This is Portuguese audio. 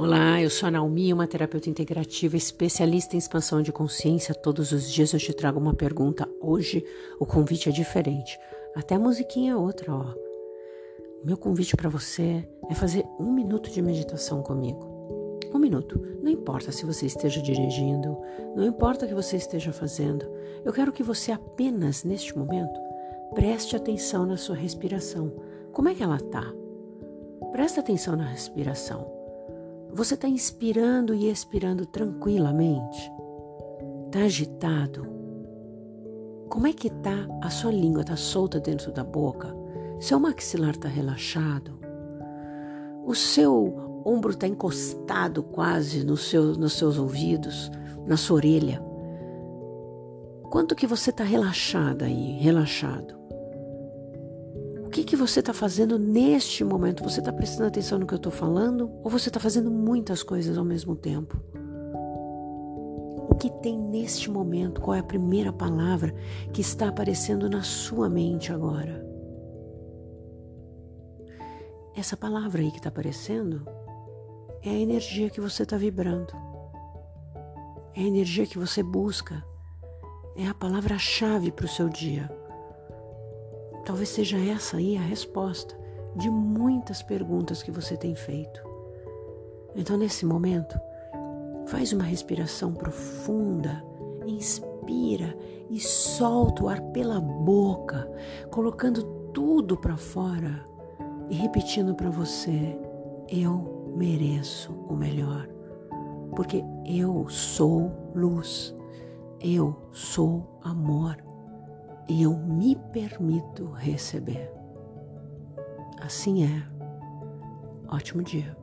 Olá, eu sou a Naomi, uma terapeuta integrativa especialista em expansão de consciência. Todos os dias eu te trago uma pergunta. Hoje o convite é diferente. Até a musiquinha é outra, ó. O meu convite para você é fazer um minuto de meditação comigo. Um minuto. Não importa se você esteja dirigindo, não importa o que você esteja fazendo. Eu quero que você apenas, neste momento, preste atenção na sua respiração. Como é que ela tá? Presta atenção na respiração. Você está inspirando e expirando tranquilamente? Está agitado? Como é que tá a sua língua? Está solta dentro da boca? Seu maxilar está relaxado? O seu ombro está encostado quase no seu, nos seus ouvidos, na sua orelha? Quanto que você está relaxada aí, relaxado? Que, que você está fazendo neste momento? Você está prestando atenção no que eu estou falando? Ou você está fazendo muitas coisas ao mesmo tempo? O que tem neste momento? Qual é a primeira palavra que está aparecendo na sua mente agora? Essa palavra aí que está aparecendo é a energia que você está vibrando. É a energia que você busca. É a palavra-chave para o seu dia. Talvez seja essa aí a resposta de muitas perguntas que você tem feito. Então, nesse momento, faz uma respiração profunda, inspira e solta o ar pela boca, colocando tudo para fora e repetindo para você: eu mereço o melhor, porque eu sou luz, eu sou amor e eu me permito receber. Assim é. Ótimo dia.